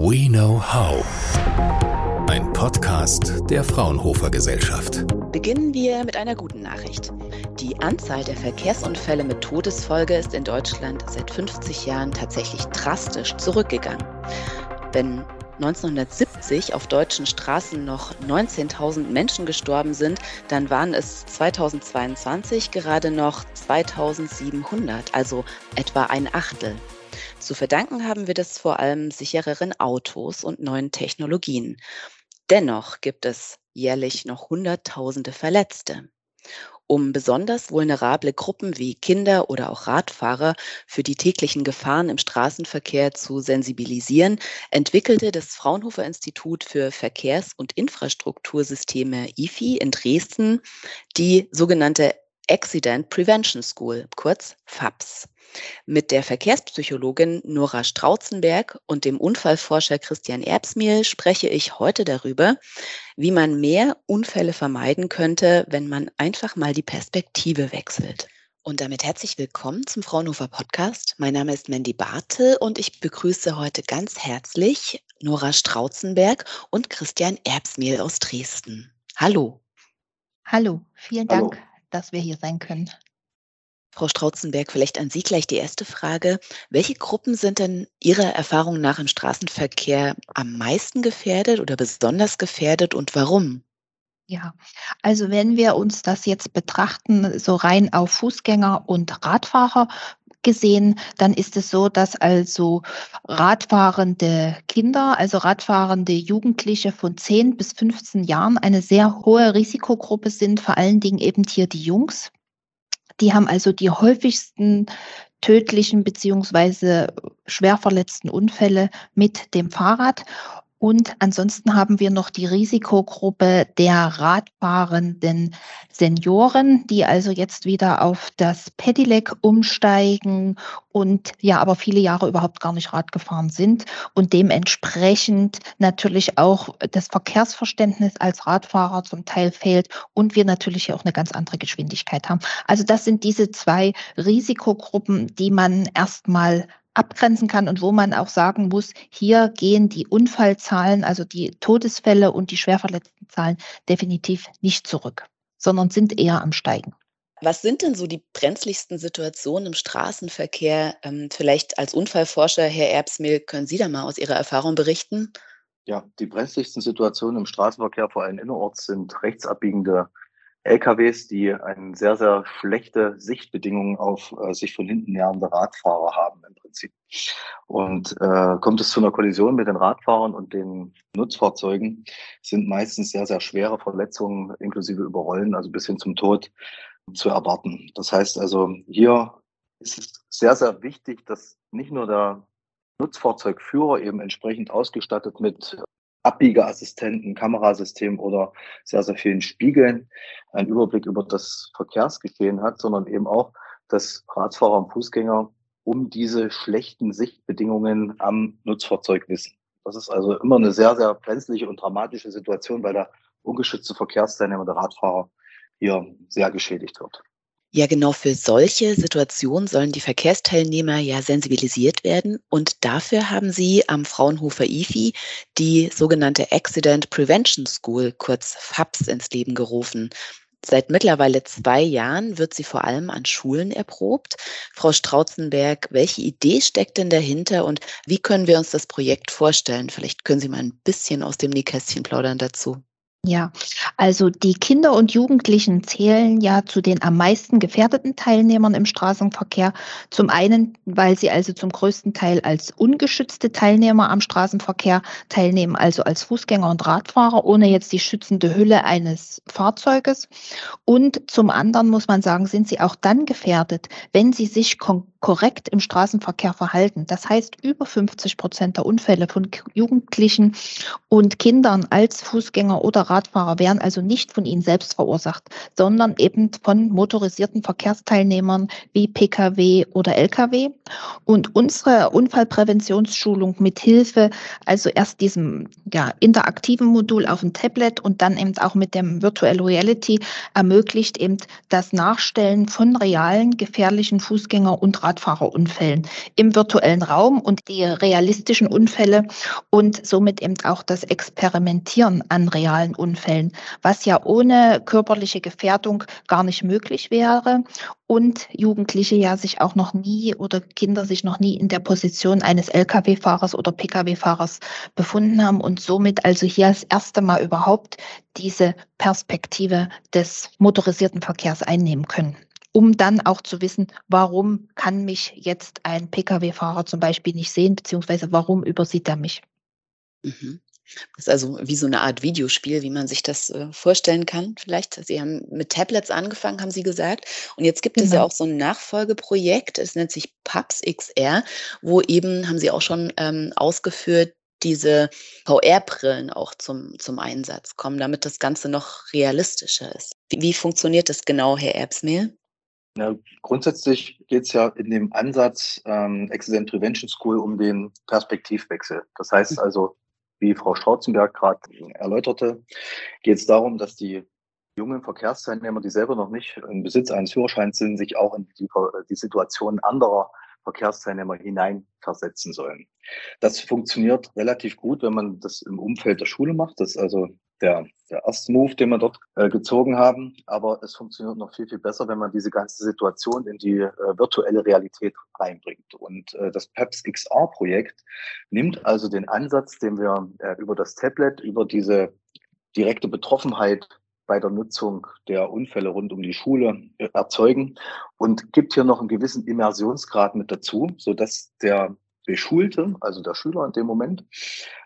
We Know How. Ein Podcast der Fraunhofer Gesellschaft. Beginnen wir mit einer guten Nachricht. Die Anzahl der Verkehrsunfälle mit Todesfolge ist in Deutschland seit 50 Jahren tatsächlich drastisch zurückgegangen. Wenn 1970 auf deutschen Straßen noch 19.000 Menschen gestorben sind, dann waren es 2022 gerade noch 2700, also etwa ein Achtel. Zu verdanken haben wir das vor allem sichereren Autos und neuen Technologien. Dennoch gibt es jährlich noch Hunderttausende Verletzte. Um besonders vulnerable Gruppen wie Kinder oder auch Radfahrer für die täglichen Gefahren im Straßenverkehr zu sensibilisieren, entwickelte das Fraunhofer Institut für Verkehrs- und Infrastruktursysteme IFI in Dresden die sogenannte Accident Prevention School, kurz FAPS. Mit der Verkehrspsychologin Nora Strauzenberg und dem Unfallforscher Christian Erbsmiel spreche ich heute darüber, wie man mehr Unfälle vermeiden könnte, wenn man einfach mal die Perspektive wechselt. Und damit herzlich willkommen zum Fraunhofer Podcast. Mein Name ist Mandy Bartel und ich begrüße heute ganz herzlich Nora Strauzenberg und Christian Erbsmiel aus Dresden. Hallo. Hallo, vielen Dank, Hallo. Dass wir hier sein können. Frau Strautzenberg, vielleicht an Sie gleich die erste Frage. Welche Gruppen sind denn Ihrer Erfahrung nach im Straßenverkehr am meisten gefährdet oder besonders gefährdet und warum? Ja, also wenn wir uns das jetzt betrachten, so rein auf Fußgänger und Radfahrer gesehen, dann ist es so, dass also radfahrende Kinder, also radfahrende Jugendliche von 10 bis 15 Jahren eine sehr hohe Risikogruppe sind, vor allen Dingen eben hier die Jungs. Die haben also die häufigsten tödlichen beziehungsweise schwer verletzten Unfälle mit dem Fahrrad. Und ansonsten haben wir noch die Risikogruppe der radfahrenden Senioren, die also jetzt wieder auf das Pedelec umsteigen und ja, aber viele Jahre überhaupt gar nicht Rad gefahren sind und dementsprechend natürlich auch das Verkehrsverständnis als Radfahrer zum Teil fehlt und wir natürlich auch eine ganz andere Geschwindigkeit haben. Also das sind diese zwei Risikogruppen, die man erstmal abgrenzen kann und wo man auch sagen muss, hier gehen die Unfallzahlen, also die Todesfälle und die Schwerverletztenzahlen definitiv nicht zurück, sondern sind eher am Steigen. Was sind denn so die brenzligsten Situationen im Straßenverkehr? Ähm, vielleicht als Unfallforscher, Herr Erbsmil, können Sie da mal aus Ihrer Erfahrung berichten? Ja, die brenzligsten Situationen im Straßenverkehr, vor allem innerorts, sind rechtsabbiegende LKWs, die eine sehr, sehr schlechte Sichtbedingungen auf äh, sich von hinten nähernde Radfahrer haben im Prinzip. Und äh, kommt es zu einer Kollision mit den Radfahrern und den Nutzfahrzeugen, sind meistens sehr, sehr schwere Verletzungen inklusive Überrollen, also bis hin zum Tod zu erwarten. Das heißt also, hier ist es sehr, sehr wichtig, dass nicht nur der Nutzfahrzeugführer eben entsprechend ausgestattet mit Abbiegeassistenten, Kamerasystem oder sehr, sehr vielen Spiegeln einen Überblick über das Verkehrsgeschehen hat, sondern eben auch, dass Radfahrer und Fußgänger um diese schlechten Sichtbedingungen am Nutzfahrzeug wissen. Das ist also immer eine sehr, sehr brenzliche und dramatische Situation, weil der ungeschützte Verkehrsteilnehmer, der Radfahrer, hier sehr geschädigt wird. Ja, genau für solche Situationen sollen die Verkehrsteilnehmer ja sensibilisiert werden. Und dafür haben Sie am Fraunhofer IFI die sogenannte Accident Prevention School, kurz FAPS, ins Leben gerufen. Seit mittlerweile zwei Jahren wird sie vor allem an Schulen erprobt. Frau Strautzenberg, welche Idee steckt denn dahinter und wie können wir uns das Projekt vorstellen? Vielleicht können Sie mal ein bisschen aus dem Nähkästchen plaudern dazu. Ja, also die Kinder und Jugendlichen zählen ja zu den am meisten gefährdeten Teilnehmern im Straßenverkehr. Zum einen, weil sie also zum größten Teil als ungeschützte Teilnehmer am Straßenverkehr teilnehmen, also als Fußgänger und Radfahrer, ohne jetzt die schützende Hülle eines Fahrzeuges. Und zum anderen muss man sagen, sind sie auch dann gefährdet, wenn sie sich korrekt im Straßenverkehr verhalten. Das heißt, über 50 Prozent der Unfälle von Jugendlichen und Kindern als Fußgänger oder Radfahrer wären also nicht von ihnen selbst verursacht, sondern eben von motorisierten Verkehrsteilnehmern wie Pkw oder Lkw. Und unsere Unfallpräventionsschulung mit Hilfe, also erst diesem ja, interaktiven Modul auf dem Tablet und dann eben auch mit dem Virtual Reality ermöglicht eben das Nachstellen von realen gefährlichen Fußgänger- und Radfahrerunfällen im virtuellen Raum und die realistischen Unfälle und somit eben auch das Experimentieren an realen Unfällen, was ja ohne körperliche Gefährdung gar nicht möglich wäre und Jugendliche ja sich auch noch nie oder Kinder sich noch nie in der Position eines Lkw-Fahrers oder Pkw-Fahrers befunden haben und somit also hier das erste Mal überhaupt diese Perspektive des motorisierten Verkehrs einnehmen können um dann auch zu wissen, warum kann mich jetzt ein Pkw-Fahrer zum Beispiel nicht sehen, beziehungsweise warum übersieht er mich. Mhm. Das ist also wie so eine Art Videospiel, wie man sich das äh, vorstellen kann. Vielleicht, Sie haben mit Tablets angefangen, haben Sie gesagt. Und jetzt gibt genau. es ja genau. auch so ein Nachfolgeprojekt, es nennt sich PUBS XR, wo eben, haben Sie auch schon ähm, ausgeführt, diese VR-Brillen auch zum, zum Einsatz kommen, damit das Ganze noch realistischer ist. Wie, wie funktioniert das genau, Herr Erbsmehl? Ja, grundsätzlich geht es ja in dem Ansatz ähm, Accident Prevention School um den Perspektivwechsel. Das heißt mhm. also, wie Frau Strauzenberg gerade erläuterte, geht es darum, dass die jungen Verkehrsteilnehmer, die selber noch nicht im Besitz eines Führerscheins sind, sich auch in die, die Situation anderer Verkehrsteilnehmer hineinversetzen sollen. Das funktioniert relativ gut, wenn man das im Umfeld der Schule macht. Das ist also der, der erste Move, den wir dort äh, gezogen haben. Aber es funktioniert noch viel, viel besser, wenn man diese ganze Situation in die äh, virtuelle Realität reinbringt. Und äh, das PEPS XR-Projekt nimmt also den Ansatz, den wir äh, über das Tablet, über diese direkte Betroffenheit bei der Nutzung der Unfälle rund um die Schule äh, erzeugen und gibt hier noch einen gewissen Immersionsgrad mit dazu, so dass der Beschulte, also der Schüler in dem Moment,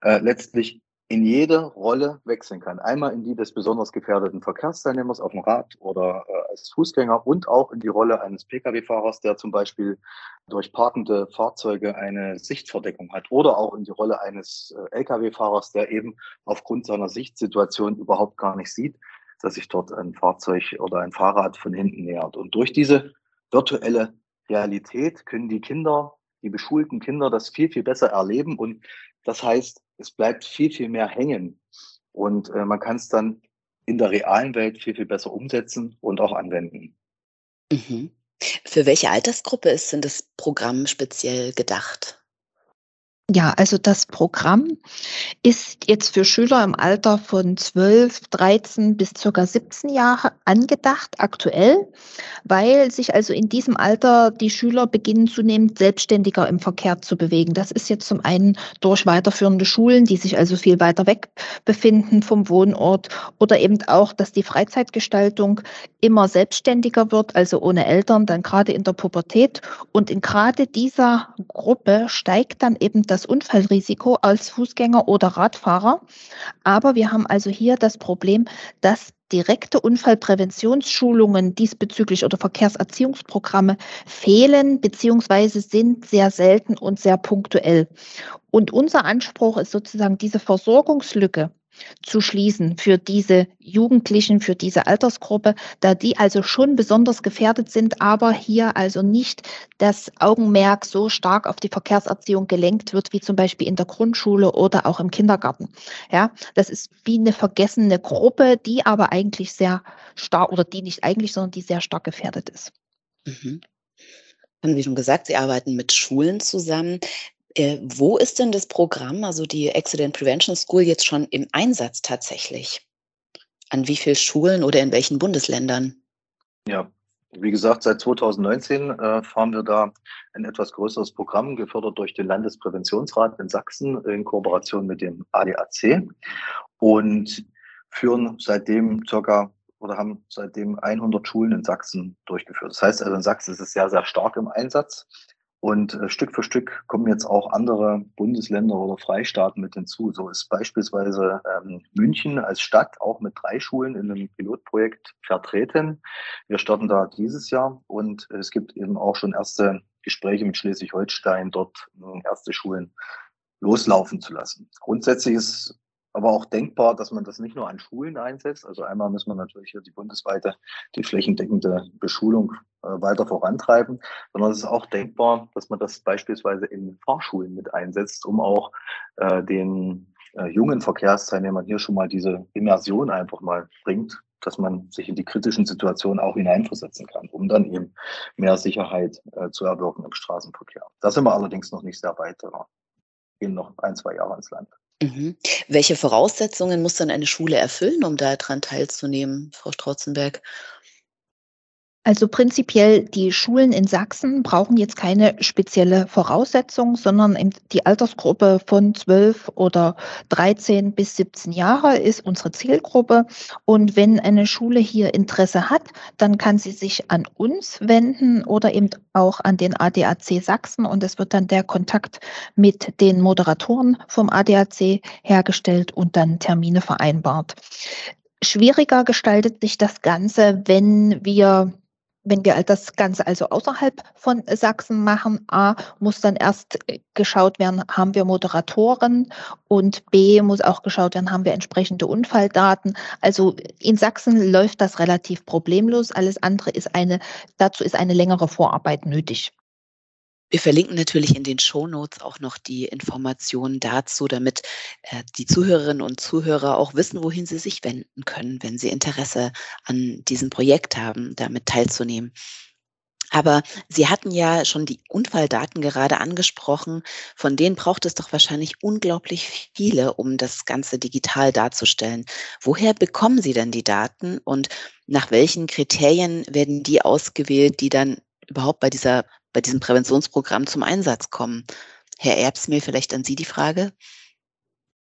äh, letztlich in jede Rolle wechseln kann. Einmal in die des besonders gefährdeten Verkehrsteilnehmers auf dem Rad oder äh, als Fußgänger und auch in die Rolle eines Pkw-Fahrers, der zum Beispiel durch parkende Fahrzeuge eine Sichtverdeckung hat oder auch in die Rolle eines äh, Lkw-Fahrers, der eben aufgrund seiner Sichtsituation überhaupt gar nicht sieht, dass sich dort ein Fahrzeug oder ein Fahrrad von hinten nähert. Und durch diese virtuelle Realität können die Kinder, die beschulten Kinder das viel, viel besser erleben und das heißt, es bleibt viel, viel mehr hängen. Und äh, man kann es dann in der realen Welt viel, viel besser umsetzen und auch anwenden. Mhm. Für welche Altersgruppe ist denn das Programm speziell gedacht? Ja, also das Programm ist jetzt für Schüler im Alter von 12, 13 bis circa 17 Jahre angedacht, aktuell, weil sich also in diesem Alter die Schüler beginnen zunehmend selbstständiger im Verkehr zu bewegen. Das ist jetzt zum einen durch weiterführende Schulen, die sich also viel weiter weg befinden vom Wohnort oder eben auch, dass die Freizeitgestaltung immer selbstständiger wird, also ohne Eltern, dann gerade in der Pubertät. Und in gerade dieser Gruppe steigt dann eben das das Unfallrisiko als Fußgänger oder Radfahrer. Aber wir haben also hier das Problem, dass direkte Unfallpräventionsschulungen diesbezüglich oder Verkehrserziehungsprogramme fehlen beziehungsweise sind sehr selten und sehr punktuell. Und unser Anspruch ist sozusagen diese Versorgungslücke zu schließen für diese Jugendlichen, für diese Altersgruppe, da die also schon besonders gefährdet sind, aber hier also nicht das Augenmerk so stark auf die Verkehrserziehung gelenkt wird, wie zum Beispiel in der Grundschule oder auch im Kindergarten. Ja, das ist wie eine vergessene Gruppe, die aber eigentlich sehr stark oder die nicht eigentlich, sondern die sehr stark gefährdet ist. Mhm. Haben Sie schon gesagt, Sie arbeiten mit Schulen zusammen. Äh, wo ist denn das Programm, also die Accident Prevention School, jetzt schon im Einsatz tatsächlich? An wie vielen Schulen oder in welchen Bundesländern? Ja, wie gesagt, seit 2019 äh, fahren wir da ein etwas größeres Programm, gefördert durch den Landespräventionsrat in Sachsen in Kooperation mit dem ADAC und führen seitdem circa oder haben seitdem 100 Schulen in Sachsen durchgeführt. Das heißt also, in Sachsen ist es sehr, sehr stark im Einsatz. Und äh, Stück für Stück kommen jetzt auch andere Bundesländer oder Freistaaten mit hinzu. So ist beispielsweise ähm, München als Stadt auch mit drei Schulen in einem Pilotprojekt vertreten. Wir starten da dieses Jahr und es gibt eben auch schon erste Gespräche mit Schleswig-Holstein, dort äh, erste Schulen loslaufen zu lassen. Grundsätzlich ist aber auch denkbar, dass man das nicht nur an Schulen einsetzt. Also einmal muss man natürlich hier die bundesweite, die flächendeckende Beschulung äh, weiter vorantreiben, sondern es ist auch denkbar, dass man das beispielsweise in Fahrschulen mit einsetzt, um auch äh, den äh, jungen Verkehrsteilnehmern hier schon mal diese Immersion einfach mal bringt, dass man sich in die kritischen Situationen auch hineinversetzen kann, um dann eben mehr Sicherheit äh, zu erwirken im Straßenverkehr. Da sind wir allerdings noch nicht sehr weit. Wir gehen noch ein, zwei Jahre ins Land. Mhm. Welche Voraussetzungen muss dann eine Schule erfüllen, um daran teilzunehmen, Frau Strauzenberg? Also prinzipiell, die Schulen in Sachsen brauchen jetzt keine spezielle Voraussetzung, sondern die Altersgruppe von 12 oder 13 bis 17 Jahre ist unsere Zielgruppe. Und wenn eine Schule hier Interesse hat, dann kann sie sich an uns wenden oder eben auch an den ADAC Sachsen. Und es wird dann der Kontakt mit den Moderatoren vom ADAC hergestellt und dann Termine vereinbart. Schwieriger gestaltet sich das Ganze, wenn wir wenn wir das Ganze also außerhalb von Sachsen machen, A, muss dann erst geschaut werden, haben wir Moderatoren und B, muss auch geschaut werden, haben wir entsprechende Unfalldaten. Also in Sachsen läuft das relativ problemlos. Alles andere ist eine, dazu ist eine längere Vorarbeit nötig. Wir verlinken natürlich in den Show Notes auch noch die Informationen dazu, damit äh, die Zuhörerinnen und Zuhörer auch wissen, wohin sie sich wenden können, wenn sie Interesse an diesem Projekt haben, damit teilzunehmen. Aber Sie hatten ja schon die Unfalldaten gerade angesprochen. Von denen braucht es doch wahrscheinlich unglaublich viele, um das Ganze digital darzustellen. Woher bekommen Sie denn die Daten und nach welchen Kriterien werden die ausgewählt, die dann überhaupt bei dieser bei diesem Präventionsprogramm zum Einsatz kommen. Herr Erbsmehl, vielleicht an Sie die Frage.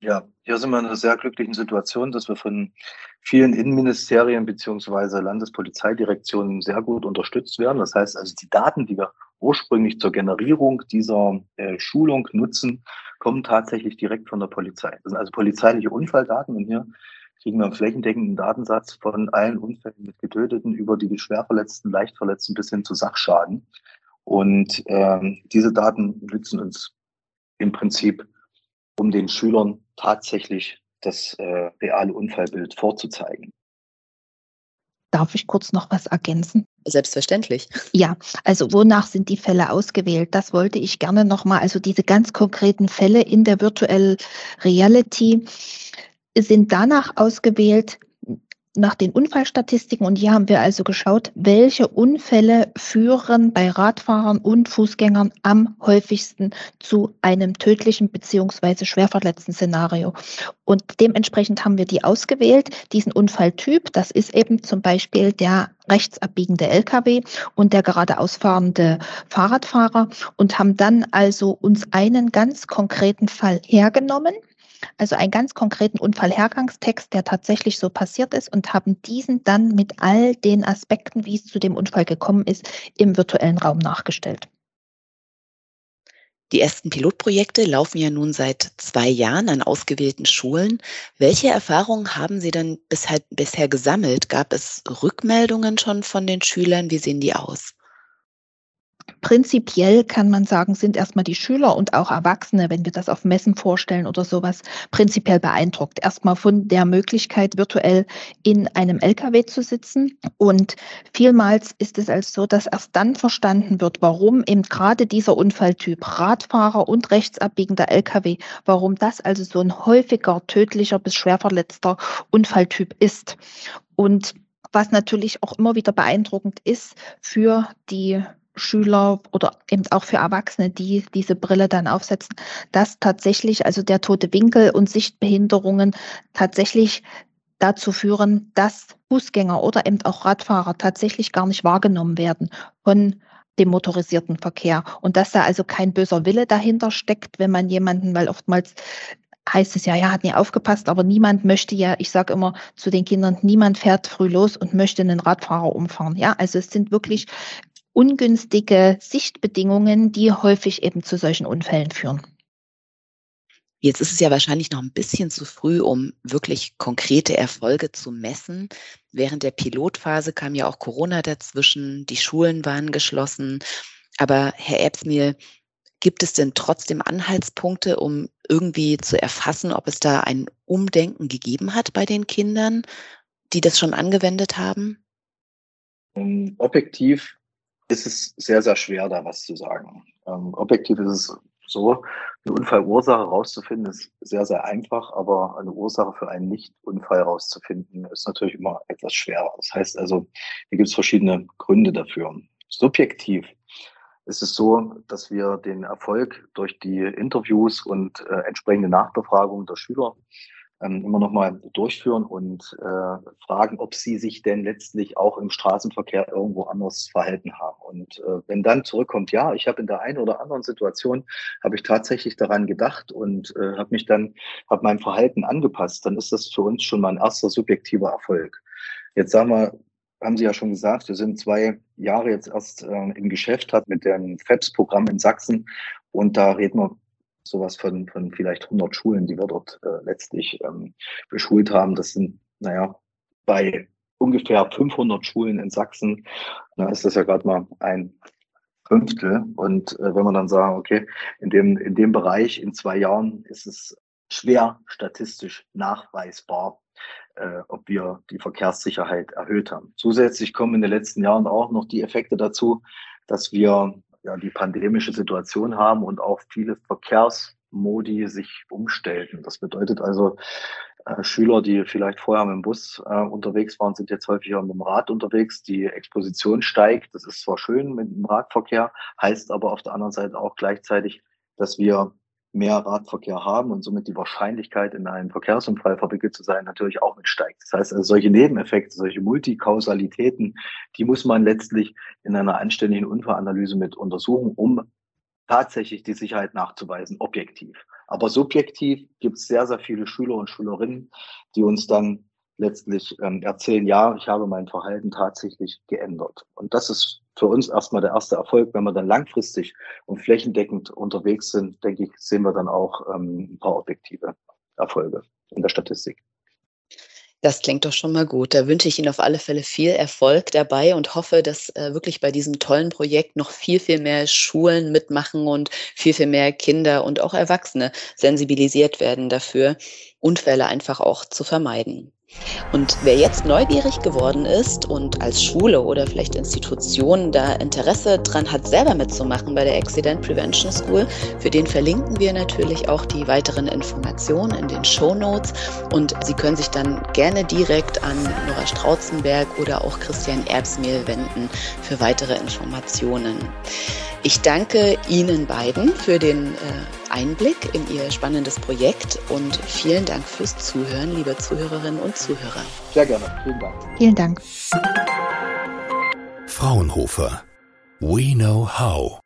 Ja, hier sind wir in einer sehr glücklichen Situation, dass wir von vielen Innenministerien beziehungsweise Landespolizeidirektionen sehr gut unterstützt werden. Das heißt also, die Daten, die wir ursprünglich zur Generierung dieser äh, Schulung nutzen, kommen tatsächlich direkt von der Polizei. Das sind also polizeiliche Unfalldaten und hier kriegen wir einen flächendeckenden Datensatz von allen Unfällen mit Getöteten über die Schwerverletzten, Leichtverletzten bis hin zu Sachschaden. Und ähm, diese Daten nützen uns im Prinzip, um den Schülern tatsächlich das äh, reale Unfallbild vorzuzeigen. Darf ich kurz noch was ergänzen? Selbstverständlich. Ja, also wonach sind die Fälle ausgewählt? Das wollte ich gerne nochmal, also diese ganz konkreten Fälle in der Virtual Reality sind danach ausgewählt, nach den Unfallstatistiken und hier haben wir also geschaut, welche Unfälle führen bei Radfahrern und Fußgängern am häufigsten zu einem tödlichen beziehungsweise schwerverletzten Szenario. Und dementsprechend haben wir die ausgewählt, diesen Unfalltyp. Das ist eben zum Beispiel der rechtsabbiegende Lkw und der geradeaus fahrende Fahrradfahrer und haben dann also uns einen ganz konkreten Fall hergenommen also einen ganz konkreten Unfallhergangstext, der tatsächlich so passiert ist und haben diesen dann mit all den Aspekten, wie es zu dem Unfall gekommen ist, im virtuellen Raum nachgestellt. Die ersten Pilotprojekte laufen ja nun seit zwei Jahren an ausgewählten Schulen. Welche Erfahrungen haben Sie denn bisher, bisher gesammelt? Gab es Rückmeldungen schon von den Schülern? Wie sehen die aus? Prinzipiell kann man sagen, sind erstmal die Schüler und auch Erwachsene, wenn wir das auf Messen vorstellen oder sowas, prinzipiell beeindruckt. Erstmal von der Möglichkeit, virtuell in einem LKW zu sitzen. Und vielmals ist es als so, dass erst dann verstanden wird, warum eben gerade dieser Unfalltyp Radfahrer und rechtsabbiegender LKW, warum das also so ein häufiger tödlicher bis schwerverletzter Unfalltyp ist. Und was natürlich auch immer wieder beeindruckend ist für die Schüler oder eben auch für Erwachsene, die diese Brille dann aufsetzen, dass tatsächlich also der tote Winkel und Sichtbehinderungen tatsächlich dazu führen, dass Fußgänger oder eben auch Radfahrer tatsächlich gar nicht wahrgenommen werden von dem motorisierten Verkehr und dass da also kein böser Wille dahinter steckt, wenn man jemanden, weil oftmals heißt es ja, ja, hat nie aufgepasst, aber niemand möchte ja, ich sage immer zu den Kindern, niemand fährt früh los und möchte einen Radfahrer umfahren. Ja, also es sind wirklich ungünstige Sichtbedingungen, die häufig eben zu solchen Unfällen führen. Jetzt ist es ja wahrscheinlich noch ein bisschen zu früh, um wirklich konkrete Erfolge zu messen. Während der Pilotphase kam ja auch Corona dazwischen, die Schulen waren geschlossen. Aber Herr Erbsmir, Gibt es denn trotzdem Anhaltspunkte, um irgendwie zu erfassen, ob es da ein Umdenken gegeben hat bei den Kindern, die das schon angewendet haben? Ähm, objektiv ist es sehr, sehr schwer, da was zu sagen. Ähm, objektiv ist es so, eine Unfallursache rauszufinden, ist sehr, sehr einfach, aber eine Ursache für einen Nicht-Unfall rauszufinden, ist natürlich immer etwas schwerer. Das heißt also, hier gibt es verschiedene Gründe dafür. Subjektiv ist es so, dass wir den Erfolg durch die Interviews und äh, entsprechende Nachbefragung der Schüler ähm, immer noch mal durchführen und äh, fragen, ob sie sich denn letztlich auch im Straßenverkehr irgendwo anders verhalten haben. Und äh, wenn dann zurückkommt, ja, ich habe in der einen oder anderen Situation habe ich tatsächlich daran gedacht und äh, habe mich dann, habe mein Verhalten angepasst, dann ist das für uns schon mal ein erster subjektiver Erfolg. Jetzt sagen wir, haben Sie ja schon gesagt, wir sind zwei Jahre jetzt erst äh, im Geschäft, hat mit dem FEPS-Programm in Sachsen und da reden wir sowas von, von vielleicht 100 Schulen, die wir dort äh, letztlich ähm, beschult haben. Das sind, naja, bei ungefähr 500 Schulen in Sachsen, da ist das ja gerade mal ein Fünftel. Und äh, wenn man dann sagen, okay, in dem, in dem Bereich in zwei Jahren ist es schwer statistisch nachweisbar, äh, ob wir die Verkehrssicherheit erhöht haben. Zusätzlich kommen in den letzten Jahren auch noch die Effekte dazu, dass wir ja, die pandemische Situation haben und auch viele Verkehrsmodi sich umstellten. Das bedeutet also, äh, Schüler, die vielleicht vorher mit dem Bus äh, unterwegs waren, sind jetzt häufiger mit dem Rad unterwegs. Die Exposition steigt. Das ist zwar schön mit dem Radverkehr, heißt aber auf der anderen Seite auch gleichzeitig, dass wir mehr Radverkehr haben und somit die Wahrscheinlichkeit, in einem Verkehrsunfall verwickelt zu sein, natürlich auch mit steigt. Das heißt, also solche Nebeneffekte, solche Multikausalitäten, die muss man letztlich in einer anständigen Unfallanalyse mit untersuchen, um tatsächlich die Sicherheit nachzuweisen, objektiv. Aber subjektiv gibt es sehr, sehr viele Schüler und Schülerinnen, die uns dann letztlich ähm, erzählen, ja, ich habe mein Verhalten tatsächlich geändert. Und das ist für uns erstmal der erste Erfolg. Wenn wir dann langfristig und flächendeckend unterwegs sind, denke ich, sehen wir dann auch ähm, ein paar objektive Erfolge in der Statistik. Das klingt doch schon mal gut. Da wünsche ich Ihnen auf alle Fälle viel Erfolg dabei und hoffe, dass äh, wirklich bei diesem tollen Projekt noch viel, viel mehr Schulen mitmachen und viel, viel mehr Kinder und auch Erwachsene sensibilisiert werden dafür, Unfälle einfach auch zu vermeiden. Und wer jetzt neugierig geworden ist und als Schule oder vielleicht Institution da Interesse dran hat, selber mitzumachen bei der Accident Prevention School, für den verlinken wir natürlich auch die weiteren Informationen in den Show Notes und Sie können sich dann gerne direkt an Nora Strauzenberg oder auch Christian Erbsmehl wenden für weitere Informationen. Ich danke Ihnen beiden für den äh, Einblick in Ihr spannendes Projekt und vielen Dank fürs Zuhören, liebe Zuhörerinnen und Zuhörer. Sehr gerne. Vielen Dank. Vielen Dank. Fraunhofer. We know how.